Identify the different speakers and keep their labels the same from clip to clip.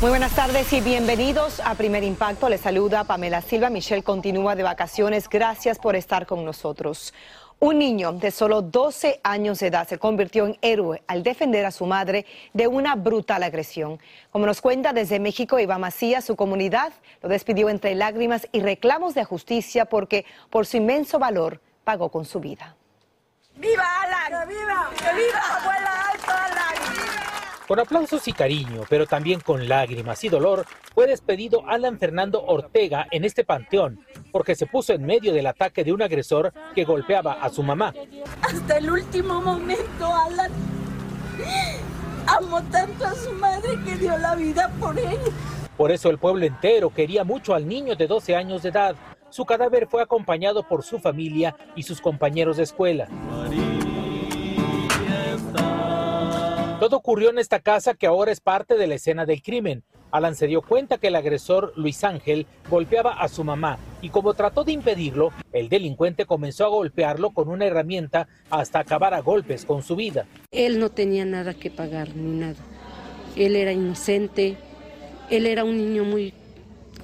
Speaker 1: Muy buenas tardes y bienvenidos a Primer Impacto. Les saluda Pamela Silva. Michelle continúa de vacaciones. Gracias por estar con nosotros. Un niño de solo 12 años de edad se convirtió en héroe al defender a su madre de una brutal agresión. Como nos cuenta desde México Iván Macías, su comunidad lo despidió entre lágrimas y reclamos de justicia porque por su inmenso valor pagó con su vida.
Speaker 2: ¡Viva Alan! ¡Viva! ¡Viva abuela Alto Alan!
Speaker 3: Con aplausos y cariño, pero también con lágrimas y dolor, fue despedido Alan Fernando Ortega en este panteón, porque se puso en medio del ataque de un agresor que golpeaba a su mamá.
Speaker 2: Hasta el último momento, Alan amó tanto a su madre que dio la vida por ella.
Speaker 3: Por eso el pueblo entero quería mucho al niño de 12 años de edad. Su cadáver fue acompañado por su familia y sus compañeros de escuela. Todo ocurrió en esta casa que ahora es parte de la escena del crimen. Alan se dio cuenta que el agresor Luis Ángel golpeaba a su mamá y como trató de impedirlo, el delincuente comenzó a golpearlo con una herramienta hasta acabar a golpes con su vida.
Speaker 4: Él no tenía nada que pagar ni nada. Él era inocente, él era un niño muy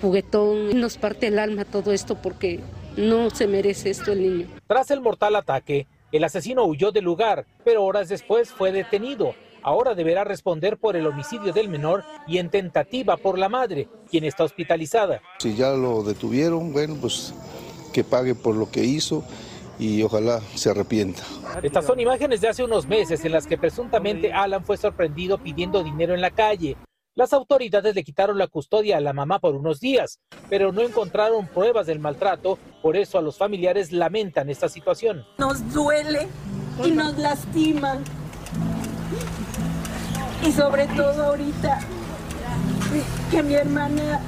Speaker 4: juguetón. Nos parte el alma todo esto porque no se merece esto el niño.
Speaker 3: Tras el mortal ataque, el asesino huyó del lugar, pero horas después fue detenido ahora deberá responder por el homicidio del menor y en tentativa por la madre, quien está hospitalizada.
Speaker 5: Si ya lo detuvieron, bueno, pues que pague por lo que hizo y ojalá se arrepienta.
Speaker 3: Estas son imágenes de hace unos meses en las que presuntamente Alan fue sorprendido pidiendo dinero en la calle. Las autoridades le quitaron la custodia a la mamá por unos días, pero no encontraron pruebas del maltrato, por eso a los familiares lamentan esta situación.
Speaker 2: Nos duele y nos lastima y sobre todo ahorita que mi hermana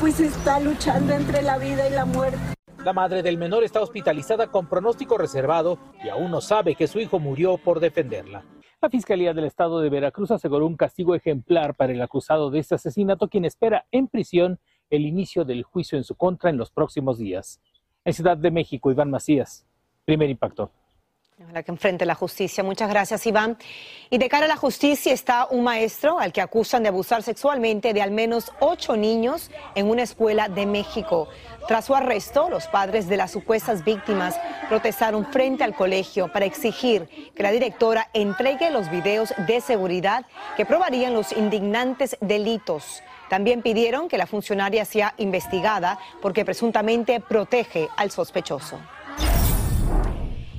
Speaker 2: pues está luchando entre la vida y la muerte.
Speaker 3: La madre del menor está hospitalizada con pronóstico reservado y aún no sabe que su hijo murió por defenderla. La Fiscalía del Estado de Veracruz aseguró un castigo ejemplar para el acusado de este asesinato, quien espera en prisión el inicio del juicio en su contra en los próximos días. En Ciudad de México, Iván Macías, primer impacto.
Speaker 1: La que enfrente la justicia. Muchas gracias, Iván. Y de cara a la justicia está un maestro al que acusan de abusar sexualmente de al menos ocho niños en una escuela de México. Tras su arresto, los padres de las supuestas víctimas protestaron frente al colegio para exigir que la directora entregue los videos de seguridad que probarían los indignantes delitos. También pidieron que la funcionaria sea investigada porque presuntamente protege al sospechoso.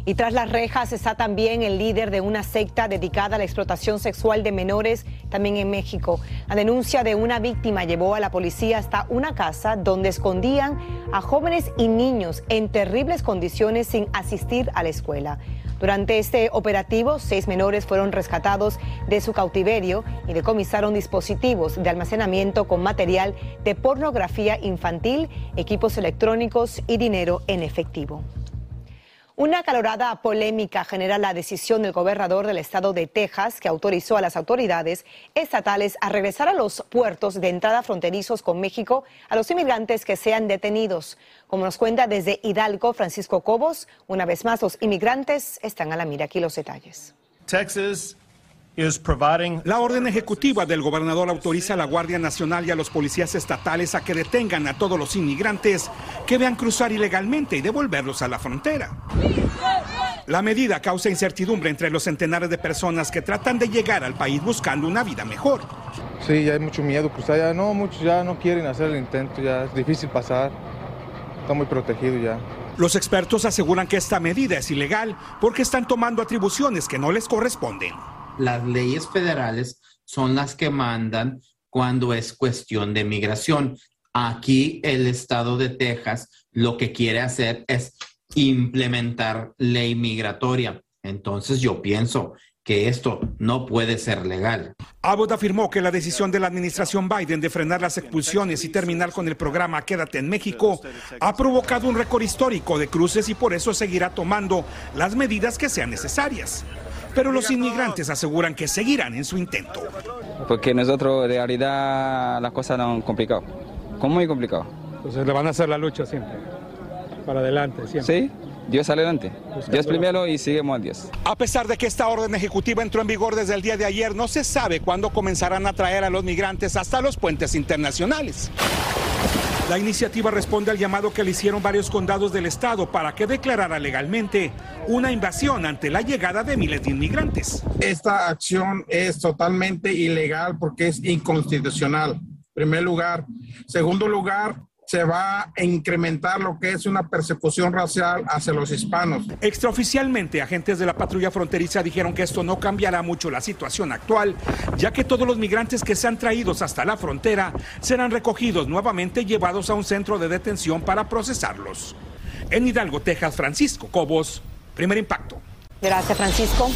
Speaker 1: Y tras las rejas está también el líder de una secta dedicada a la explotación sexual de menores, también en México. La denuncia de una víctima llevó a la policía hasta una casa donde escondían a jóvenes y niños en terribles condiciones sin asistir a la escuela. Durante este operativo, seis menores fueron rescatados de su cautiverio y decomisaron dispositivos de almacenamiento con material de pornografía infantil, equipos electrónicos y dinero en efectivo. Una calorada polémica genera la decisión del gobernador del estado de Texas que autorizó a las autoridades estatales a regresar a los puertos de entrada fronterizos con México a los inmigrantes que sean detenidos. Como nos cuenta desde Hidalgo Francisco Cobos, una vez más los inmigrantes están a la mira. Aquí los detalles.
Speaker 6: Texas la orden ejecutiva del gobernador autoriza a la Guardia Nacional y a los policías estatales a que detengan a todos los inmigrantes que vean cruzar ilegalmente y devolverlos a la frontera. La medida causa incertidumbre entre los centenares de personas que tratan de llegar al país buscando una vida mejor.
Speaker 7: Sí, ya hay mucho miedo cruzar, ya no, muchos ya no quieren hacer el intento, ya es difícil pasar, está muy protegido ya.
Speaker 6: Los expertos aseguran que esta medida es ilegal porque están tomando atribuciones que no les corresponden
Speaker 8: las leyes federales son las que mandan cuando es cuestión de migración. Aquí el estado de Texas lo que quiere hacer es implementar ley migratoria. Entonces yo pienso que esto no puede ser legal.
Speaker 6: Abbott afirmó que la decisión de la administración Biden de frenar las expulsiones y terminar con el programa Quédate en México ha provocado un récord histórico de cruces y por eso seguirá tomando las medidas que sean necesarias. Pero los inmigrantes aseguran que seguirán en su intento.
Speaker 9: Porque nosotros de realidad las cosas no han complicado, muy complicado.
Speaker 10: Entonces le van a hacer la lucha siempre, para adelante, siempre.
Speaker 9: Sí, Dios adelante. Dios primero y seguimos a Dios.
Speaker 6: A pesar de que esta orden ejecutiva entró en vigor desde el día de ayer, no se sabe cuándo comenzarán a traer a los migrantes hasta los puentes internacionales. La iniciativa responde al llamado que le hicieron varios condados del estado para que declarara legalmente una invasión ante la llegada de miles de inmigrantes.
Speaker 11: Esta acción es totalmente ilegal porque es inconstitucional. En primer lugar. Segundo lugar, se va a incrementar lo que es una persecución racial hacia los hispanos.
Speaker 6: Extraoficialmente, agentes de la patrulla fronteriza dijeron que esto no cambiará mucho la situación actual, ya que todos los migrantes que sean traídos hasta la frontera serán recogidos nuevamente y llevados a un centro de detención para procesarlos. En Hidalgo, Texas, Francisco Cobos, primer impacto.
Speaker 1: Gracias, Francisco.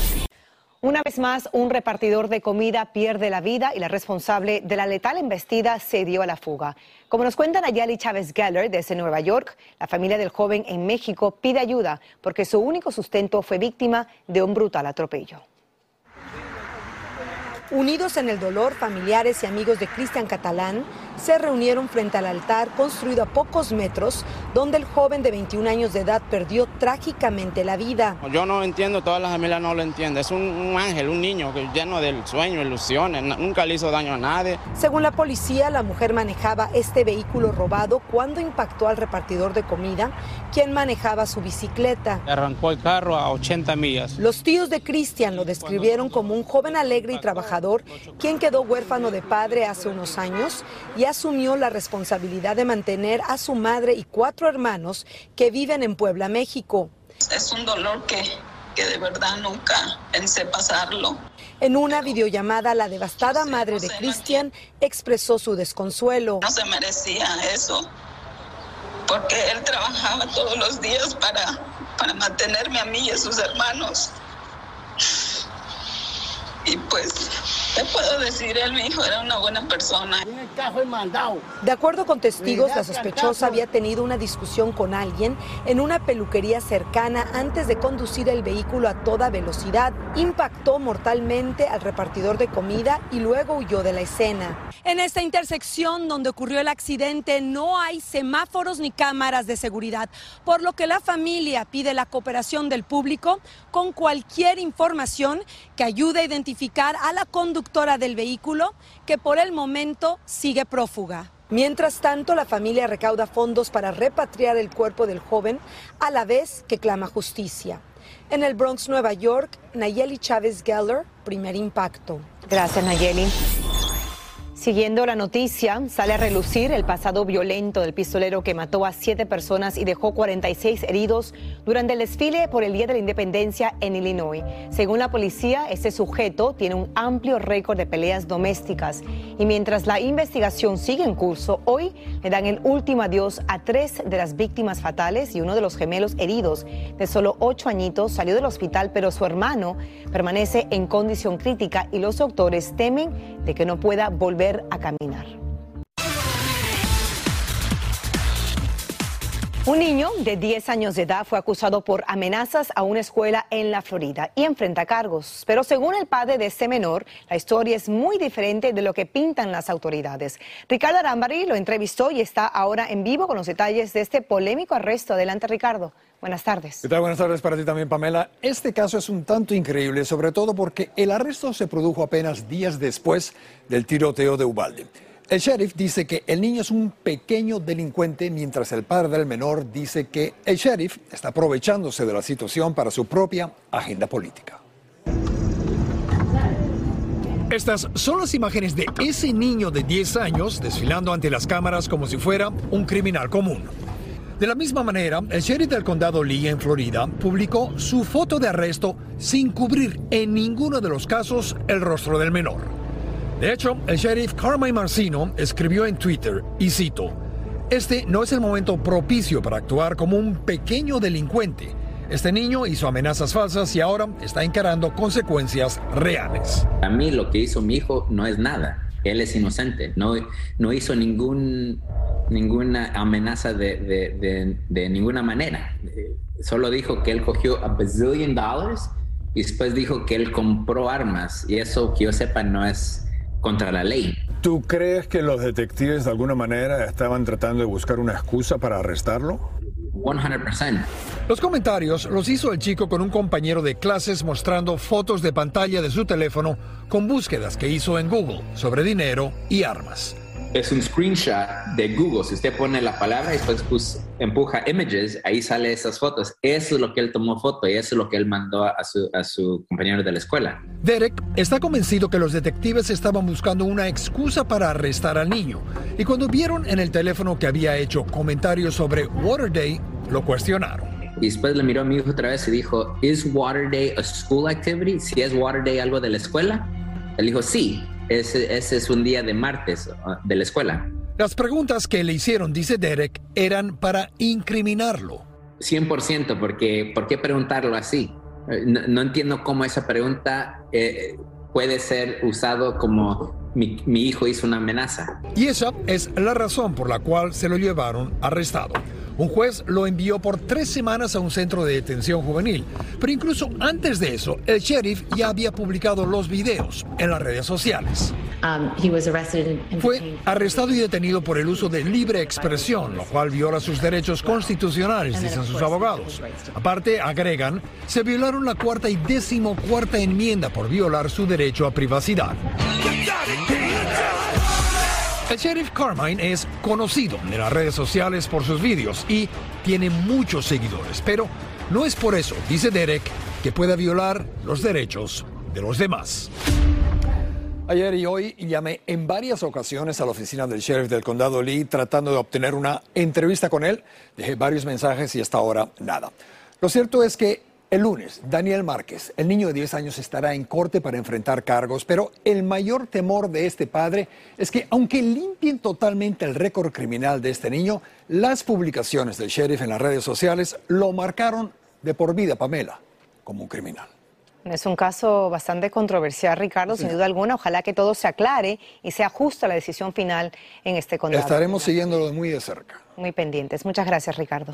Speaker 1: Una vez más, un repartidor de comida pierde la vida y la responsable de la letal embestida se dio a la fuga. Como nos cuenta Nayeli Chávez Geller desde Nueva York, la familia del joven en México pide ayuda porque su único sustento fue víctima de un brutal atropello. Unidos en el dolor, familiares y amigos de Cristian Catalán se reunieron frente al altar construido a pocos metros, donde el joven de 21 años de edad perdió trágicamente la vida.
Speaker 12: Yo no entiendo, todas las familias no lo entienden. Es un, ángel, un niño lleno de sueños, ilusiones, nunca le hizo daño a nadie.
Speaker 1: Según la policía, la mujer manejaba este vehículo robado cuando impactó al repartidor de comida, quien manejaba su bicicleta.
Speaker 12: Arrancó el carro a 80 millas.
Speaker 1: Los tíos de Cristian lo describieron como un joven alegre y trabajador quien quedó huérfano de padre hace unos años y asumió la responsabilidad de mantener a su madre y cuatro hermanos que viven en Puebla, México.
Speaker 13: Es un dolor que, que de verdad nunca pensé pasarlo.
Speaker 1: En una videollamada, la devastada madre de Cristian expresó su desconsuelo.
Speaker 13: No se merecía eso, porque él trabajaba todos los días para, para mantenerme a mí y a sus hermanos. Y pues te puedo decir, él, mi hijo, era una buena persona.
Speaker 1: De acuerdo con testigos, la sospechosa había tenido una discusión con alguien en una peluquería cercana antes de conducir el vehículo a toda velocidad. Impactó mortalmente al repartidor de comida y luego huyó de la escena. En esta intersección donde ocurrió el accidente no hay semáforos ni cámaras de seguridad, por lo que la familia pide la cooperación del público con cualquier información que ayude a identificar a la conductora del vehículo que por el momento sigue prófuga. Mientras tanto, la familia recauda fondos para repatriar el cuerpo del joven a la vez que clama justicia. En el Bronx, Nueva York, Nayeli Chávez Geller, primer impacto. Gracias, Nayeli. Siguiendo la noticia, sale a relucir el pasado violento del pistolero que mató a siete personas y dejó 46 heridos durante el desfile por el Día de la Independencia en Illinois. Según la policía, este sujeto tiene un amplio récord de peleas domésticas y mientras la investigación sigue en curso, hoy le dan el último adiós a tres de las víctimas fatales y uno de los gemelos heridos de solo ocho añitos salió del hospital, pero su hermano permanece en condición crítica y los doctores temen de que no pueda volver a caminar. Un niño de 10 años de edad fue acusado por amenazas a una escuela en la Florida y enfrenta cargos. Pero según el padre de ese menor, la historia es muy diferente de lo que pintan las autoridades. Ricardo Arambari lo entrevistó y está ahora en vivo con los detalles de este polémico arresto. Adelante, Ricardo. Buenas tardes.
Speaker 14: Buenas tardes para ti también, Pamela. Este caso es un tanto increíble, sobre todo porque el arresto se produjo apenas días después del tiroteo de Ubalde. El sheriff dice que el niño es un pequeño delincuente, mientras el padre del menor dice que el sheriff está aprovechándose de la situación para su propia agenda política. Estas son las imágenes de ese niño de 10 años desfilando ante las cámaras como si fuera un criminal común. De la misma manera, el sheriff del condado Lee en Florida publicó su foto de arresto sin cubrir en ninguno de los casos el rostro del menor. De hecho, el sheriff Carmine Marcino escribió en Twitter, y cito, Este no es el momento propicio para actuar como un pequeño delincuente. Este niño hizo amenazas falsas y ahora está encarando consecuencias reales.
Speaker 15: A mí lo que hizo mi hijo no es nada. Él es inocente. No, no hizo ningún, ninguna amenaza de, de, de, ninguna manera. Solo dijo que él cogió a bazillion dollars y después dijo que él compró armas. Y eso, que yo sepa, no es contra la ley.
Speaker 16: ¿Tú crees que los detectives de alguna manera estaban tratando de buscar una excusa para arrestarlo?
Speaker 15: 100%.
Speaker 14: Los comentarios los hizo el chico con un compañero de clases mostrando fotos de pantalla de su teléfono con búsquedas que hizo en Google sobre dinero y armas
Speaker 15: es un screenshot de Google. Si usted pone la palabra y después pues, empuja images, ahí sale esas fotos. Eso es lo que él tomó foto y eso es lo que él mandó a su, a su compañero de la escuela.
Speaker 14: Derek está convencido que los detectives estaban buscando una excusa para arrestar al niño. Y cuando vieron en el teléfono que había hecho comentarios sobre Water Day, lo cuestionaron.
Speaker 15: Y después le miró a mi hijo otra vez y dijo, ¿Is Water Day a school activity? Si es Water Day algo de la escuela. Él dijo, sí, ese, es un día de martes ah, de la escuela.
Speaker 14: Las preguntas que le hicieron, dice Derek, eran para incriminarlo.
Speaker 15: 100%, porque ¿por qué preguntarlo así? Eh, no, entiendo cómo esa pregunta eh, puede ser usado como mi, mi hijo hizo una amenaza.
Speaker 14: Y esa es la razón por la cual se lo llevaron arrestado. Un juez lo envió por tres semanas a un centro de detención juvenil. Pero incluso antes de eso, el sheriff ya había publicado los videos en las redes sociales. Um, Fue arrestado y detenido por el uso de libre expresión, lo cual viola sus derechos constitucionales, dicen sus abogados. Aparte, agregan, se violaron la cuarta y décimo cuarta enmienda por violar su derecho a privacidad. El sheriff Carmine es conocido en las redes sociales por sus vídeos y tiene muchos seguidores, pero no es por eso, dice Derek, que pueda violar los derechos de los demás. Ayer y hoy llamé en varias ocasiones a la oficina del sheriff del condado Lee tratando de obtener una entrevista con él. Dejé varios mensajes y hasta ahora nada. Lo cierto es que el lunes, Daniel Márquez, el niño de 10 años, estará en corte para enfrentar cargos, pero el mayor temor de este padre es que aunque limpien totalmente el récord criminal de este niño, las publicaciones del sheriff en las redes sociales lo marcaron de por vida, Pamela, como un criminal.
Speaker 1: Es un caso bastante controversial, Ricardo, sin duda alguna. Ojalá que todo se aclare y sea justa la decisión final en este condado.
Speaker 14: Estaremos siguiéndolo muy de cerca.
Speaker 1: Muy pendientes. Muchas gracias, Ricardo.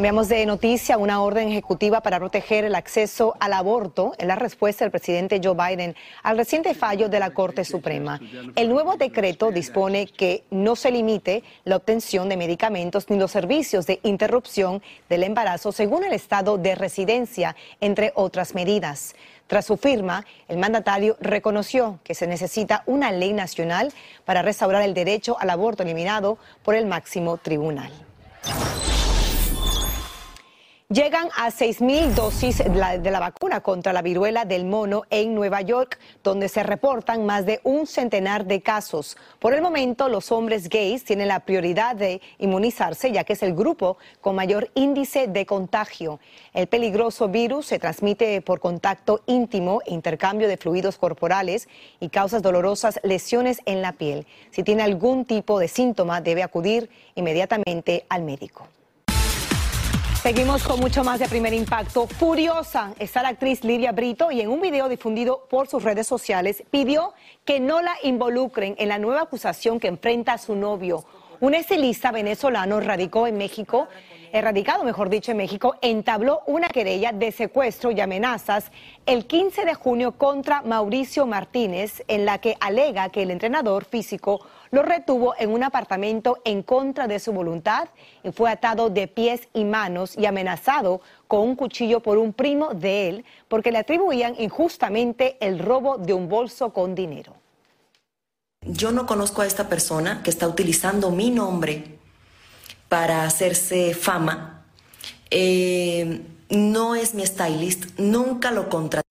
Speaker 1: Cambiamos de noticia. Una orden ejecutiva para proteger el acceso al aborto en la respuesta del presidente Joe Biden al reciente fallo de la Corte Suprema. El nuevo decreto dispone que no se limite la obtención de medicamentos ni los servicios de interrupción del embarazo según el estado de residencia, entre otras medidas. Tras su firma, el mandatario reconoció que se necesita una ley nacional para restaurar el derecho al aborto eliminado por el máximo tribunal. Llegan a 6.000 dosis de la, vacuna contra la viruela del mono en Nueva York, donde se reportan más de un centenar de casos. Por el momento, los hombres gays tienen la prioridad de inmunizarse, ya que es el grupo con mayor índice de contagio. El peligroso virus se transmite por contacto íntimo intercambio de fluidos corporales y causa dolorosas lesiones en la piel. Si tiene algún tipo de síntoma, debe acudir inmediatamente al médico. Seguimos con mucho más de primer impacto. Furiosa está la actriz Lidia Brito y en un video difundido por sus redes sociales pidió que no la involucren en la nueva acusación que enfrenta a su novio. Un estilista venezolano radicó en México erradicado, mejor dicho, en México, entabló una querella de secuestro y amenazas el 15 de junio contra Mauricio Martínez, en la que alega que el entrenador físico lo retuvo en un apartamento en contra de su voluntad y fue atado de pies y manos y amenazado con un cuchillo por un primo de él porque le atribuían injustamente el robo de un bolso con dinero.
Speaker 17: Yo no conozco a esta persona que está utilizando mi nombre para hacerse fama. Eh, no es mi stylist, nunca lo contraté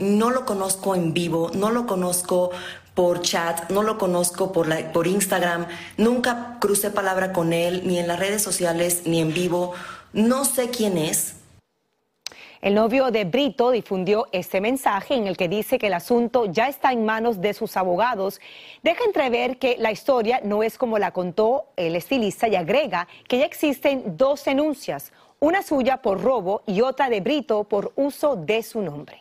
Speaker 17: no lo conozco en vivo, no lo conozco por chat, no lo conozco por, la, por Instagram, nunca crucé palabra con él, ni en las redes sociales, ni en vivo, no sé quién es.
Speaker 1: El novio de Brito difundió este mensaje en el que dice que el asunto ya está en manos de sus abogados. Deja entrever que la historia no es como la contó el estilista y agrega que ya existen dos denuncias, una suya por robo y otra de Brito por uso de su nombre.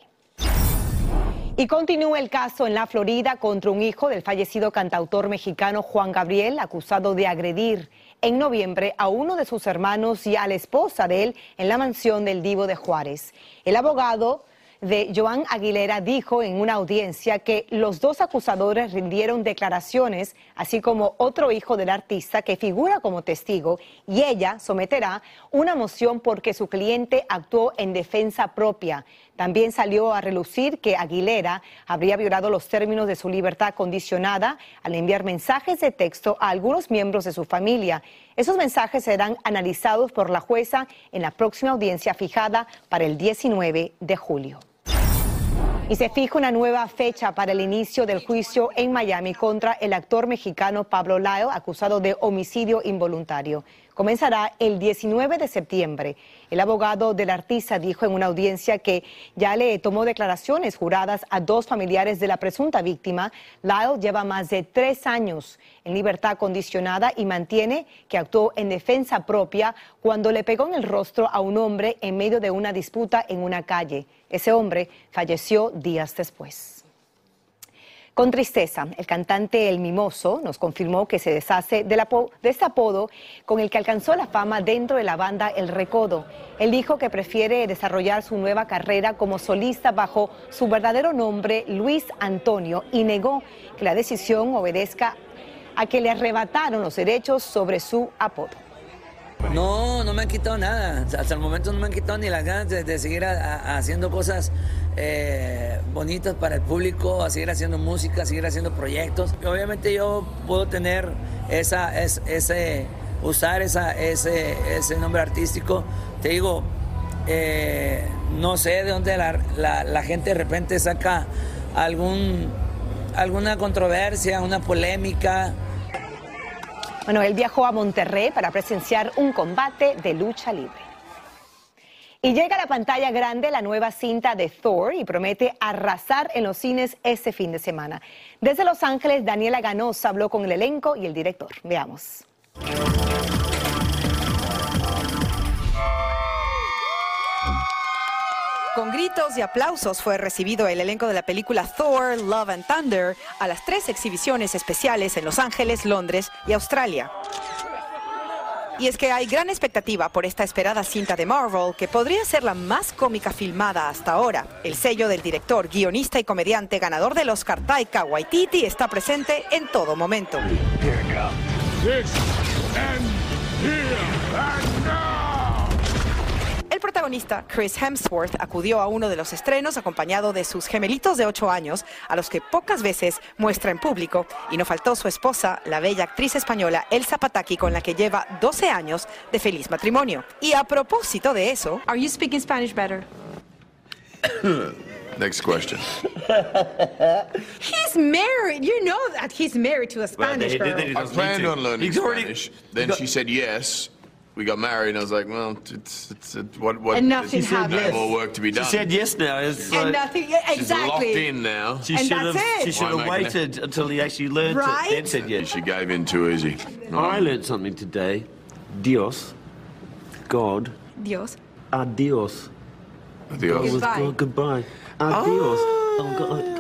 Speaker 1: Y continúa el caso en la Florida contra un hijo del fallecido cantautor mexicano Juan Gabriel, acusado de agredir en noviembre a uno de sus hermanos y a la esposa de él en la mansión del Divo de Juárez. El abogado de Joan Aguilera dijo en una audiencia que los dos acusadores rindieron declaraciones, así como otro hijo del artista que figura como testigo, y ella someterá una moción porque su cliente actuó en defensa propia. También salió a relucir que Aguilera habría violado los términos de su libertad condicionada al enviar mensajes de texto a algunos miembros de su familia. Esos mensajes serán analizados por la jueza en la próxima audiencia fijada para el 19 de julio. Y se fija una nueva fecha para el inicio del juicio en Miami contra el actor mexicano Pablo Lyle, acusado de homicidio involuntario comenzará el 19 de septiembre. El abogado del artista dijo en una audiencia que ya le tomó declaraciones juradas a dos familiares de la presunta víctima. Lyle lleva más de tres años en libertad condicionada y mantiene que actuó en defensa propia cuando le pegó en el rostro a un hombre en medio de una disputa en una calle. Ese hombre falleció días después. Con tristeza, el cantante El Mimoso nos confirmó que se deshace de, este apodo con el que alcanzó la fama dentro de la banda El Recodo. Él dijo que prefiere desarrollar su nueva carrera como solista bajo su verdadero nombre, Luis Antonio, y negó que la decisión obedezca a que le arrebataron los derechos sobre su apodo.
Speaker 18: No, no me han quitado nada. Hasta el momento no me han quitado ni las ganas de, seguir haciendo cosas eh, bonitas para el público, a seguir haciendo música, a seguir haciendo proyectos. obviamente yo puedo tener esa, ese, usar esa, ese, ese nombre artístico. Te digo, eh, no sé de dónde la, la, gente de repente saca algún, alguna controversia, una polémica.
Speaker 1: Bueno, él viajó a Monterrey para presenciar un combate de lucha libre. Y llega a la pantalla grande la nueva cinta de Thor y promete arrasar en los cines este fin de semana. Desde Los Ángeles, Daniela Ganosa habló con el elenco y el director. Veamos.
Speaker 19: Con gritos y aplausos fue recibido el elenco de la película Thor, Love and Thunder a las tres exhibiciones especiales en Los Ángeles, Londres y Australia. Y es que hay gran expectativa por esta esperada cinta de Marvel, que podría ser la más cómica filmada hasta ahora. El sello del director, guionista y comediante ganador del Oscar Taika Waititi está presente en todo momento. El protagonista, Chris Hemsworth, acudió a uno de los estrenos acompañado de sus gemelitos de 8 años, a los que pocas veces muestra en público, y no faltó su esposa, la bella actriz española Elsa Pataki, con la que lleva 12 años de feliz matrimonio. Y a propósito de eso,
Speaker 20: Are you speaking Spanish better?
Speaker 21: Next question.
Speaker 20: he's married. You know that he's married to a Spanish
Speaker 21: well,
Speaker 20: girl.
Speaker 21: I planned on learning Spanish. Then she said yes we got married, and I was like, well, it's, it's, it's what, what?
Speaker 20: And nothing happened.
Speaker 21: More work to be done.
Speaker 22: She said yes now. It's
Speaker 20: and like, nothing, yeah, exactly.
Speaker 21: She's locked in now.
Speaker 22: She should have, She should have waited until he actually learned
Speaker 20: right?
Speaker 22: it, then said yes.
Speaker 21: She gave in too easy.
Speaker 22: I learned something today. Dios, God.
Speaker 20: Dios.
Speaker 21: Adios.
Speaker 22: Adios. God God, goodbye. Adios. Oh, oh God.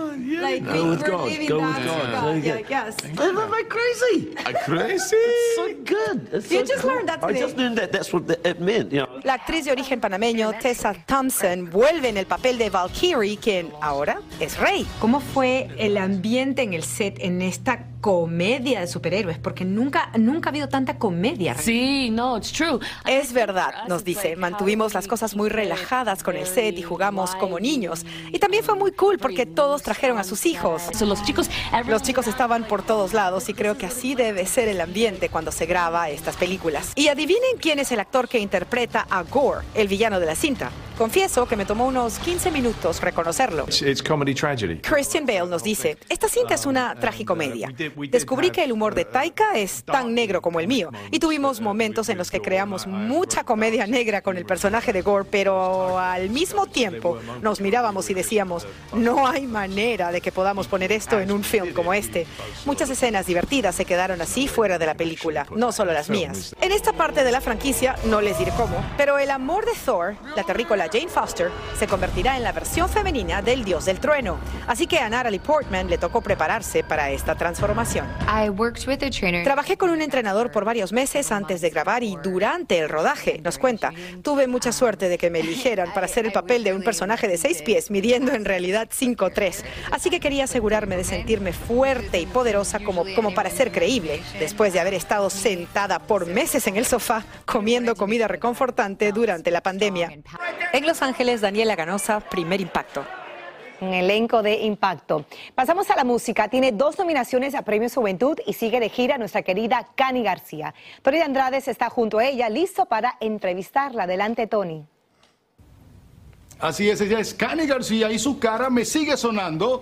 Speaker 20: Like
Speaker 22: no,
Speaker 20: we,
Speaker 22: with
Speaker 20: we're
Speaker 22: God. Go with God.
Speaker 20: God.
Speaker 22: Yeah,
Speaker 20: yeah, yes.
Speaker 22: Isn't that crazy?
Speaker 21: crazy?
Speaker 22: It's so good. It's
Speaker 20: you
Speaker 22: so
Speaker 20: just
Speaker 22: cool.
Speaker 20: learned that
Speaker 22: I
Speaker 20: today.
Speaker 22: just learned that that's what it meant. You know.
Speaker 19: La actriz de origen panameño Tessa Thompson vuelve en el papel de Valkyrie, quien ahora es rey.
Speaker 20: ¿Cómo fue el ambiente en el set en esta comedia de superhéroes? Porque nunca, nunca ha habido tanta comedia.
Speaker 4: Sí, no, it's true.
Speaker 19: Es verdad, nos dice. Mantuvimos las cosas muy relajadas con el set y jugamos como niños. Y también fue muy cool porque todos trajeron a sus hijos.
Speaker 4: los chicos,
Speaker 19: los chicos estaban por todos lados y creo que así debe ser el ambiente cuando se graba estas películas. Y adivinen quién es el actor que interpreta a Gore, el villano de la cinta. Confieso que me tomó unos 15 minutos reconocerlo.
Speaker 22: It's comedy tragedy.
Speaker 19: Christian Bale nos dice, esta cinta es una tragicomedia. Descubrí que el humor de Taika es tan negro como el mío y tuvimos momentos en los que creamos mucha comedia negra con el personaje de Gore, pero al mismo tiempo nos mirábamos y decíamos, no hay manera de que podamos poner esto en un film como este. Muchas escenas divertidas se quedaron así fuera de la película, no solo las mías. En esta parte de la franquicia no les diré cómo, pero el amor de Thor, la terrícola Jane Foster, se convertirá en la versión femenina del dios del trueno. Así que a Natalie Portman le tocó prepararse para esta transformación. Trabajé con un entrenador por varios meses antes de grabar y durante el rodaje, nos cuenta. Tuve mucha suerte de que me eligieran para hacer el papel de un personaje de seis pies, midiendo en realidad 5'3". Así que quería asegurarme de sentirme fuerte y poderosa como, como para ser creíble, después de haber estado sentada por meses en el sofá comiendo comida reconfortante durante la pandemia. En Los Ángeles, Daniela Ganosa, primer impacto.
Speaker 1: Un elenco de impacto. Pasamos a la música. Tiene dos nominaciones a Premio Juventud y sigue de gira nuestra querida Cani García. Tony de Andrades está junto a ella, listo para entrevistarla. Adelante, Tony.
Speaker 23: Así es, ella es Cani García y su cara me sigue sonando.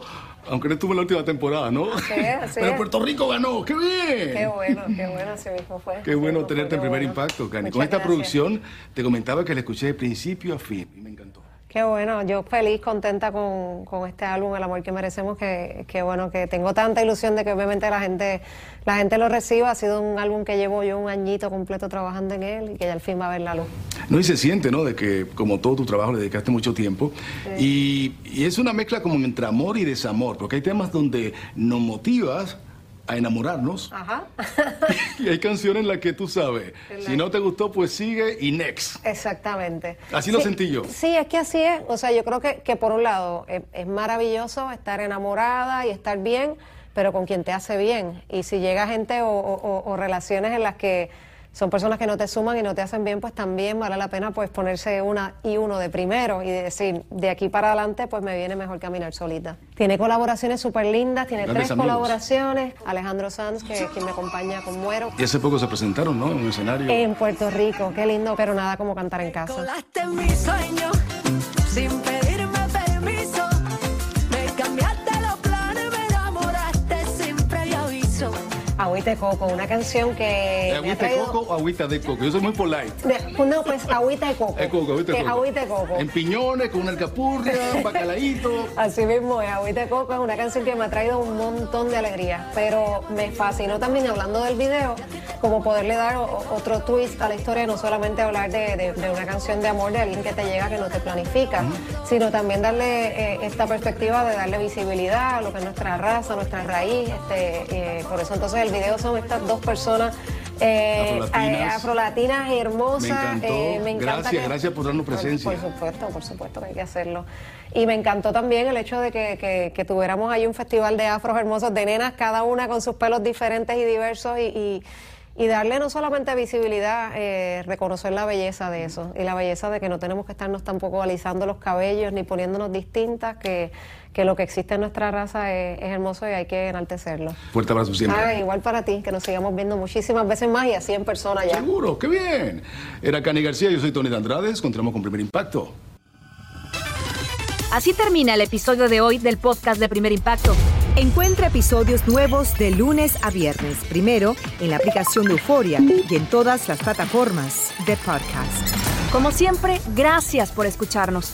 Speaker 23: Aunque no estuvo en la última temporada, ¿no?
Speaker 24: Así es, así
Speaker 23: Pero. Puerto Rico ganó, ¡qué bien!
Speaker 24: Qué bueno, qué bueno, así mismo fue.
Speaker 23: Qué bueno tenerte en primer
Speaker 24: bueno.
Speaker 23: impacto, Cani. Con esta
Speaker 24: gracias.
Speaker 23: producción te comentaba que la escuché de principio a fin y me encantó.
Speaker 24: Qué bueno, yo feliz, contenta con, con este álbum, El amor que merecemos, que, que bueno, que tengo tanta ilusión de que obviamente la gente, la gente lo reciba. Ha sido un álbum que llevo yo un añito completo trabajando en él y que ya al fin va a ver la luz.
Speaker 23: No, y se siente, ¿no? De que como todo tu trabajo le dedicaste mucho tiempo. Y, y es una mezcla como entre amor y desamor, porque hay temas donde nos motivas a enamorarnos
Speaker 24: Ajá.
Speaker 23: y hay canciones en las que tú sabes,
Speaker 24: la-
Speaker 23: si no te gustó, pues sigue y next.
Speaker 24: Exactamente.
Speaker 23: Así lo sentí yo.
Speaker 24: Sí, es que así es. O sea, yo creo que, que por un lado es, es maravilloso estar enamorada y estar bien, pero con quien te hace bien. Y si llega gente o- o- o relaciones en las que son personas que no te suman y no te hacen bien, pues también vale la pena pues ponerse una y uno de primero y decir, de aquí para adelante pues me viene mejor caminar solita. Tiene colaboraciones súper lindas, tiene
Speaker 23: Grandes
Speaker 24: tres
Speaker 23: amigos.
Speaker 24: colaboraciones. Alejandro Sanz, que es quien me acompaña con Muero.
Speaker 23: Y hace poco se presentaron, ¿no? En un escenario.
Speaker 24: En Puerto Rico, qué lindo, pero nada como cantar en casa.
Speaker 25: Colaste en mi sueño sin pedirme
Speaker 24: Agüita de Coco, una canción que ha
Speaker 23: ¿Agüita de coco o agüita de coco? Yo soy muy polite.
Speaker 24: De- no, pues agüita de coco.
Speaker 23: Es coco, agüita de coco.
Speaker 24: agüita de coco.
Speaker 23: En piñones, con una alcapurria, un bacalaíto.
Speaker 24: Así mismo es, Agüita de Coco es una canción que me ha traído un montón de alegría, pero me fascinó también hablando del video, como poderle dar otro twist a la historia, no solamente hablar de, de- de una canción de amor de alguien que te llega, que no te planifica, sino también darle eh, esta perspectiva de darle visibilidad a lo que es nuestra raza, nuestra raíz. Este, eh, por eso entonces el video son estas dos personas eh,
Speaker 23: Afrolatinas.
Speaker 24: eh, afrolatinas hermosas.
Speaker 23: Me encantó.
Speaker 24: eh, me encanta
Speaker 23: Gracias,
Speaker 24: que-
Speaker 23: gracias por darnos
Speaker 24: por-
Speaker 23: presencia.
Speaker 24: Por, supuesto, por supuesto que hay que hacerlo. Y me encantó también el hecho de que, que- que tuviéramos ahí un festival de afros hermosos, de nenas, cada una con sus pelos diferentes y diversos, y, y- y darle no solamente visibilidad, eh, reconocer la belleza de eso, y la belleza de que no tenemos que estarnos tampoco alisando los cabellos ni poniéndonos distintas, que, que lo que existe en nuestra raza es, es hermoso y hay que enaltecerlo.
Speaker 23: Fuerte abrazo siempre.
Speaker 24: Ah, igual para ti, que nos sigamos viendo muchísimas veces más y así en persona ya.
Speaker 23: Seguro, qué bien. Era Cani García, yo soy Tony de Andrades. Continuamos con Primer Impacto.
Speaker 26: Así termina el episodio de hoy del podcast de Primer Impacto. Encuentra episodios nuevos de lunes a viernes, primero en la aplicación de Euforia y en todas las plataformas de podcast.
Speaker 27: Como siempre, gracias por escucharnos.